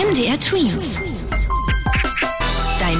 MDR Twins.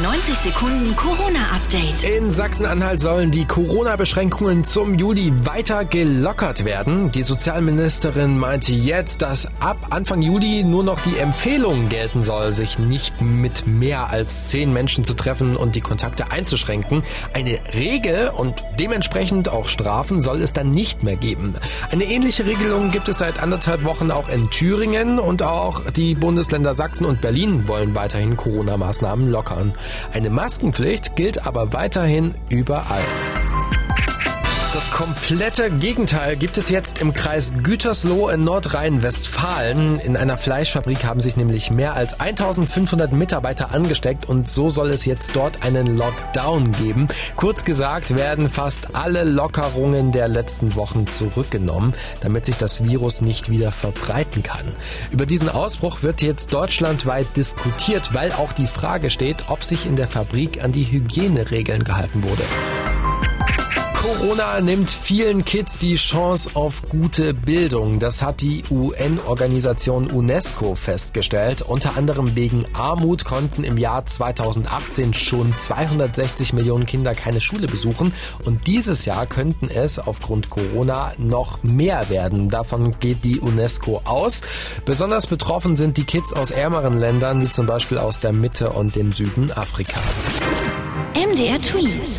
Dein 90 Sekunden Corona-Update. In Sachsen-Anhalt sollen die Corona-Beschränkungen zum Juli weiter gelockert werden. Die Sozialministerin meinte jetzt, dass ab Anfang Juli nur noch die Empfehlung gelten soll, sich nicht mit mehr als zehn Menschen zu treffen und die Kontakte einzuschränken. Eine Regel und dementsprechend auch Strafen soll es dann nicht mehr geben. Eine ähnliche Regelung gibt es seit anderthalb Wochen auch in Thüringen und auch die Bundesländer Sachsen und Berlin wollen weiterhin Corona-Maßnahmen lockern. Eine Maskenpflicht gilt aber weiterhin überall. Komplette Gegenteil gibt es jetzt im Kreis Gütersloh in Nordrhein-Westfalen. In einer Fleischfabrik haben sich nämlich mehr als 1500 Mitarbeiter angesteckt und so soll es jetzt dort einen Lockdown geben. Kurz gesagt werden fast alle Lockerungen der letzten Wochen zurückgenommen, damit sich das Virus nicht wieder verbreiten kann. Über diesen Ausbruch wird jetzt deutschlandweit diskutiert, weil auch die Frage steht, ob sich in der Fabrik an die Hygieneregeln gehalten wurde. Corona nimmt vielen Kids die Chance auf gute Bildung. Das hat die UN-Organisation UNESCO festgestellt. Unter anderem wegen Armut konnten im Jahr 2018 schon 260 Millionen Kinder keine Schule besuchen. Und dieses Jahr könnten es aufgrund Corona noch mehr werden. Davon geht die UNESCO aus. Besonders betroffen sind die Kids aus ärmeren Ländern, wie zum Beispiel aus der Mitte und dem Süden Afrikas. MDR Twins.